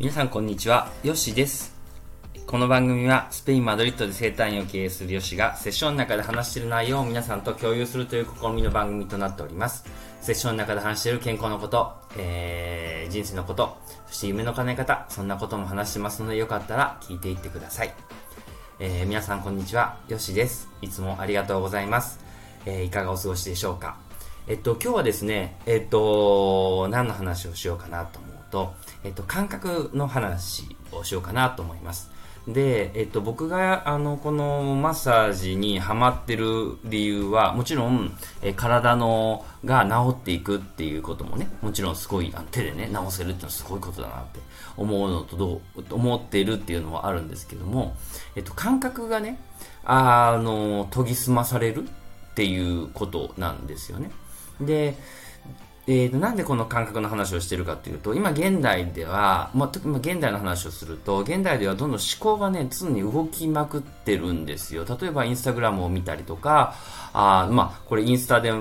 皆さんこんにちは、ヨシです。この番組はスペイン・マドリッドで生態院を経営するヨシがセッションの中で話している内容を皆さんと共有するという試みの番組となっております。セッションの中で話している健康のこと、えー、人生のこと、そして夢の叶え方、そんなことも話してますのでよかったら聞いていってください。えー、皆さんこんにちは、ヨシです。いつもありがとうございます。えー、いかがお過ごしでしょうかえっと、今日はですね、えっと、何の話をしようかなと思と、えっと、感覚の話をしようかなと思います。で、えっと、僕が、あの、このマッサージにハマってる理由は、もちろん、え体の、が治っていくっていうこともね、もちろんすごい、あの手でね、治せるっていうのはすごいことだなって思うのと、どう、思ってるっていうのはあるんですけども、えっと、感覚がね、あの、研ぎ澄まされるっていうことなんですよね。で、えーと、なんでこの感覚の話をしてるかというと、今現代では、まあ、特に現代の話をすると、現代ではどんどん思考がね、常に動きまくってるんですよ。例えばインスタグラムを見たりとか、あまあ、これインスタで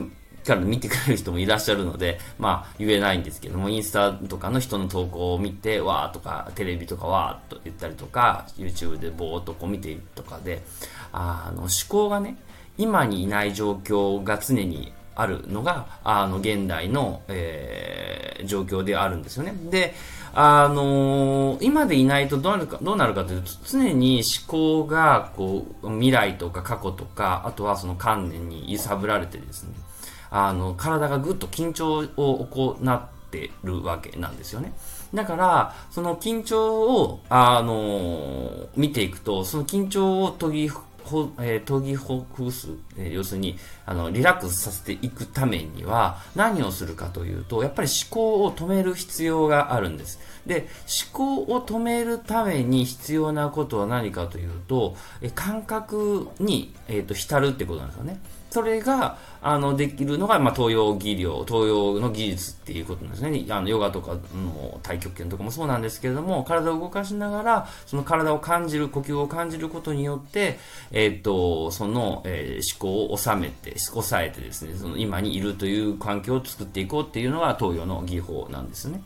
から見てくれる人もいらっしゃるので、まあ、言えないんですけども、インスタとかの人の投稿を見て、わーとか、テレビとかわーっと言ったりとか、YouTube でぼーっとこう見てるとかで、あの、思考がね、今にいない状況が常にあるのが、あの、現代の、えー、状況であるんですよね。で、あのー、今でいないとどうなるか、どうなるかというと、常に思考が、こう、未来とか過去とか、あとはその観念に揺さぶられてですね、あの、体がぐっと緊張を行ってるわけなんですよね。だから、その緊張を、あのー、見ていくと、その緊張を研ぎほ、えー、研ぎほぐす、えー、要するに、あの、リラックスさせていくためには、何をするかというと、やっぱり思考を止める必要があるんです。で、思考を止めるために必要なことは何かというと、え感覚に、えっ、と、浸るってことなんですよね。それが、あの、できるのが、まあ、東洋技量、東洋の技術っていうことなんですね。あの、ヨガとかの太極拳とかもそうなんですけれども、体を動かしながら、その体を感じる、呼吸を感じることによって、えっ、と、その、えー、思考を収めて、抑えてですね、その今にいるという環境を作っていこうっていうのが東洋の技法なんですね。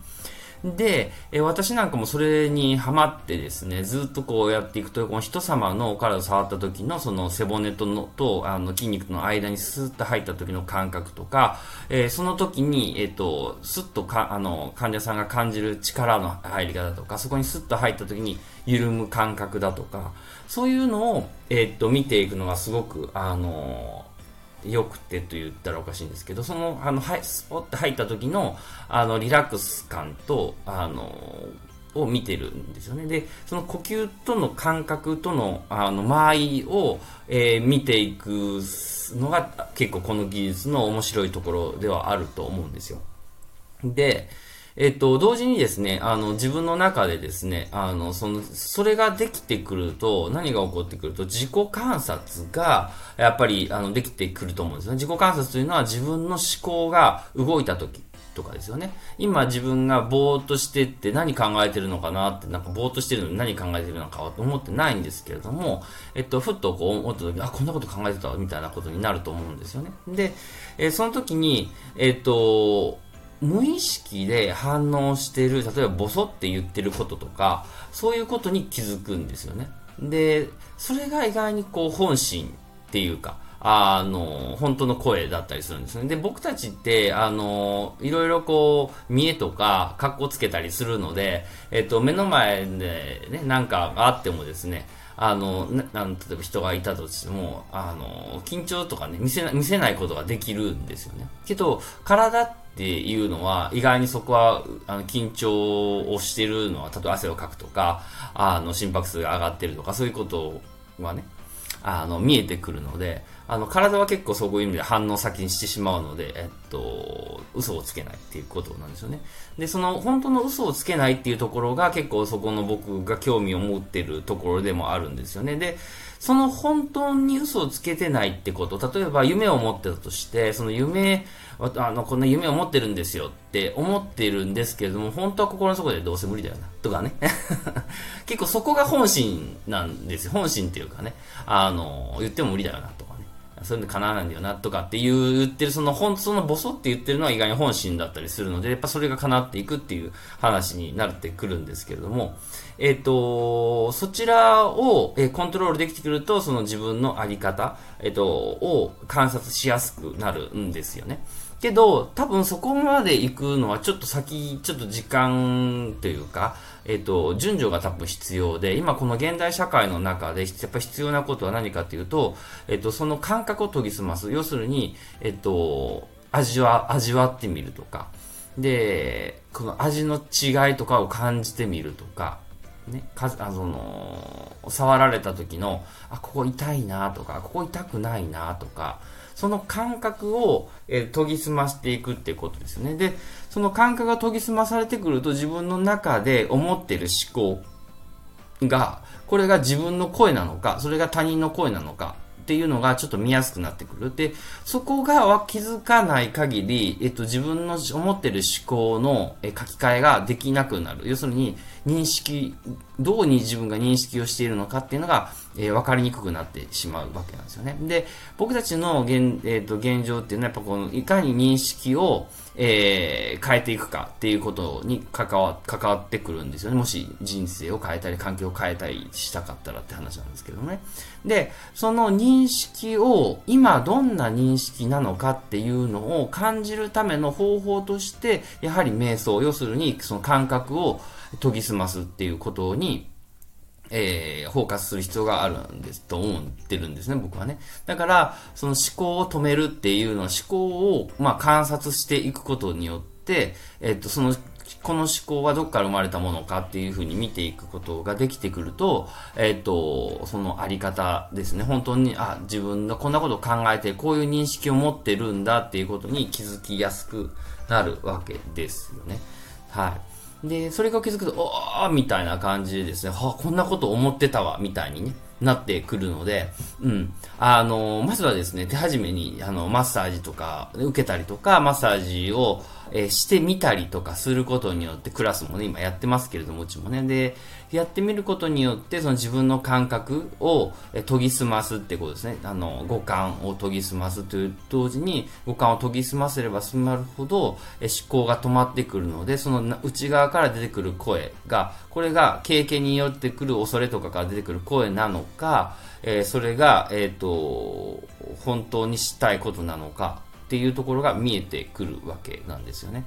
で、え私なんかもそれにハマってですね、ずっとこうやっていくと、この人様のお体を触った時のその背骨とのとあの筋肉の間にスーッと入った時の感覚とか、えー、その時に、えっ、ー、と、スッとかあの患者さんが感じる力の入り方とか、そこにスッと入った時に緩む感覚だとか、そういうのを、えっ、ー、と、見ていくのがすごく、あの良くてと言ったらおかしいんですけど、その、あの、はい、スポッて入った時の、あの、リラックス感と、あの、を見てるんですよね。で、その呼吸との感覚との、あの、間合いを、えー、見ていくのが結構この技術の面白いところではあると思うんですよ。で、えっと、同時にですね、あの、自分の中でですね、あの、その、それができてくると、何が起こってくると、自己観察が、やっぱり、あの、できてくると思うんですね。自己観察というのは自分の思考が動いた時とかですよね。今自分がぼーっとしてって何考えてるのかなって、なんかぼーっとしてるのに何考えてるのかは思ってないんですけれども、えっと、ふっとこう思った時、あ、こんなこと考えてた、みたいなことになると思うんですよね。で、えー、その時に、えっと、無意識で反応してる、例えばボソって言ってることとか、そういうことに気づくんですよね。で、それが意外にこう本心っていうか、あの、本当の声だったりするんですね。で、僕たちって、あの、いろいろこう、見栄とか、格好つけたりするので、えっと、目の前でね、なんかあってもですね、あの、な例えば人がいたとしても、あの、緊張とかね、見せな見せないことができるんですよね。けど、体っていうのは、意外にそこは、あの、緊張をしてるのは、例えば汗をかくとか、あの、心拍数が上がってるとか、そういうことはね、あの、見えてくるので、あの、体は結構そういう意味で反応先にしてしまうので、えっと、嘘をつけないっていうことなんですよね。で、その、本当の嘘をつけないっていうところが結構そこの僕が興味を持ってるところでもあるんですよね。で、その本当に嘘をつけてないってこと、例えば夢を持ってたとして、その夢、あの、こんな夢を持ってるんですよって思ってるんですけれども、本当は心の底でどうせ無理だよな、とかね。結構そこが本心なんですよ。本心っていうかね。あの、言っても無理だよな、と。そういうの叶わないんだよな、とかっていう言ってる、その本、そのボソって言ってるのは意外に本心だったりするので、やっぱそれが叶っていくっていう話になってくるんですけれども、えっ、ー、と、そちらを、えコントロールできてくると、その自分のあり方、えっ、ー、と、を観察しやすくなるんですよね。けど、多分そこまで行くのはちょっと先、ちょっと時間というか、えっ、と、順序が多分必要で、今この現代社会の中で、やっぱ必要なことは何かというと、えっ、と、その感覚を研ぎ澄ます。要するに、えっ、と、味わ、味わってみるとか、で、この味の違いとかを感じてみるとか、ね、かあの触られた時の、あ、ここ痛いなとか、ここ痛くないなとか、その感覚を、え、研ぎ澄ましていくっていうことですね。で、その感覚が研ぎ澄まされてくると自分の中で思ってる思考が、これが自分の声なのか、それが他人の声なのか、っていうのがちょっと見やすくなってくる。で、そこが気づかない限り、えっと、自分の思ってる思考の書き換えができなくなる。要するに、認識、どうに自分が認識をしているのかっていうのが、えー、分かりにくくなってしまうわけなんですよね。で、僕たちの現,、えーと、現状っていうのは、やっぱこの、いかに認識を、えー、変えていくかっていうことに関わ関わってくるんですよね。もし人生を変えたり、環境を変えたりしたかったらって話なんですけどね。で、その認識を今どんな認識なのかっていうのを感じるための方法として、やはり瞑想、要するにその感覚を研ぎ澄ますっていうことにえー、フォーカスする必要があるんです、と思ってるんですね、僕はね。だから、その思考を止めるっていうのは思考を、まあ、観察していくことによって、えっ、と、その、この思考はどっから生まれたものかっていうふうに見ていくことができてくると、えっ、と、そのあり方ですね。本当に、あ、自分がこんなことを考えて、こういう認識を持ってるんだっていうことに気づきやすくなるわけですよね。はい。で、それが気づくと、おーみたいな感じでですね、はあこんなこと思ってたわ、みたいにね、なってくるので、うん。あの、まずはですね、手始めに、あの、マッサージとか、受けたりとか、マッサージを、えー、してみたりとかすることによって、クラスもね、今やってますけれども、うちもね。で、やってみることによって、その自分の感覚を、え研ぎ澄ますってことですね。あの、五感を研ぎ澄ますという同時に、五感を研ぎ澄ませれば済まるほど、え思考が止まってくるので、その内側から出てくる声が、これが経験によってくる恐れとかから出てくる声なのか、えー、それが、えっ、ー、と、本当にしたいことなのか、ていうところが見えてくるわけなんですよね。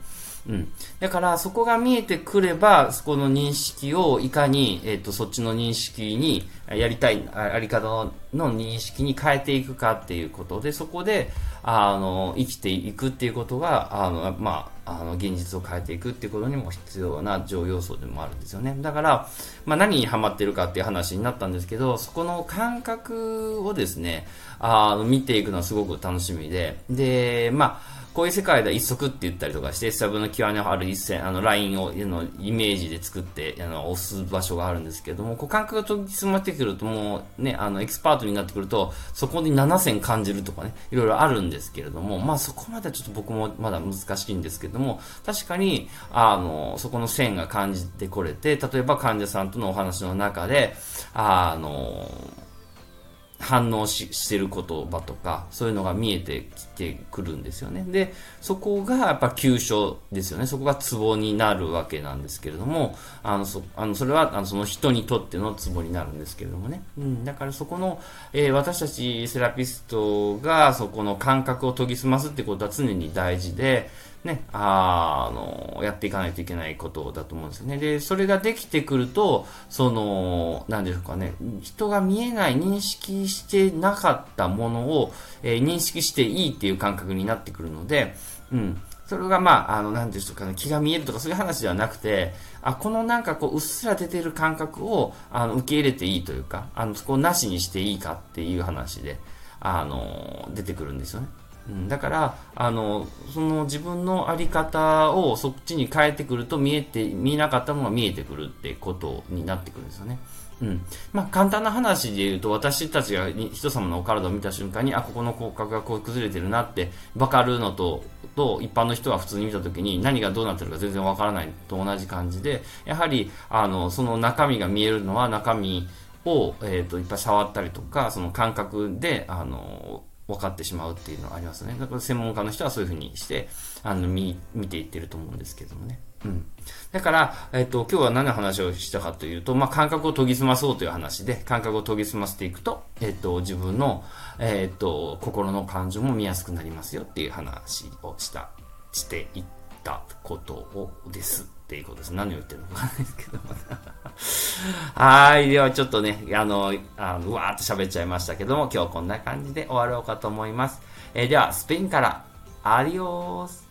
うん。だから、そこが見えてくれば、そこの認識をいかに、えっ、ー、と、そっちの認識に、やりたい、あり方の認識に変えていくかっていうことで、そこで、あの、生きていくっていうことが、あの、まあ、あの、現実を変えていくっていうことにも必要な重要素でもあるんですよね。だから、まあ、何にハマってるかっていう話になったんですけど、そこの感覚をですね、あの、見ていくのはすごく楽しみで、で、まあ、こういう世界では一足って言ったりとかして、スタブの極のある一線、あの、ラインを、の、イメージで作って、あの、押す場所があるんですけれども、こう、感覚が研ぎ澄まってくると、もう、ね、あの、エキスパートになってくると、そこに7線感じるとかね、いろいろあるんですけれども、まあ、そこまではちょっと僕もまだ難しいんですけども、確かに、あの、そこの線が感じてこれて、例えば患者さんとのお話の中で、あの、反応ししてる言葉とか、そういうのが見えてきてくるんですよね。で、そこがやっぱ急所ですよね。そこがツボになるわけなんですけれども、あの、そあのそれはあのその人にとってのツボになるんですけれどもね。うん、だからそこの、えー、私たちセラピストがそこの感覚を研ぎ澄ますってことは常に大事で、ね、あの、やっていかないといけないことだと思うんですよね。で、それができてくると、その、なんでしょうかね、人が見えない、認識してなかったものを、えー、認識していいっていう感覚になってくるので、うん。それがまあ、あの、なんでしょうかね、気が見えるとかそういう話ではなくて、あ、このなんかこう、うっすら出てる感覚を、あの、受け入れていいというか、あの、そこをなしにしていいかっていう話で、あの、出てくるんですよね。うん、だから、あの、その自分のあり方をそっちに変えてくると見えて、見えなかったものが見えてくるってことになってくるんですよね。うん。まあ、簡単な話で言うと、私たちが人様のお体を見た瞬間に、あ、ここの骨格がこう崩れてるなって分かるのと、と、一般の人は普通に見た時に何がどうなってるか全然分からないと同じ感じで、やはり、あの、その中身が見えるのは中身を、え、ー、と、いっぱい触ったりとか、その感覚で、あの、分かってしまうっていうのはありますね。だから専門家の人はそういうふうにして、あの、見、見ていってると思うんですけどもね。うん。だから、えっ、と、今日は何の話をしたかというと、まあ、感覚を研ぎ澄まそうという話で、感覚を研ぎ澄ませていくと、えっ、と、自分の、えっ、と、心の感情も見やすくなりますよっていう話をした、していってことをですっていうことです。何を言ってるのかわかんないですけども。はい。ではちょっとね、あの、あのうわーっと喋っちゃいましたけども、今日こんな感じで終わろうかと思います。えー、では、スペインから、アディオース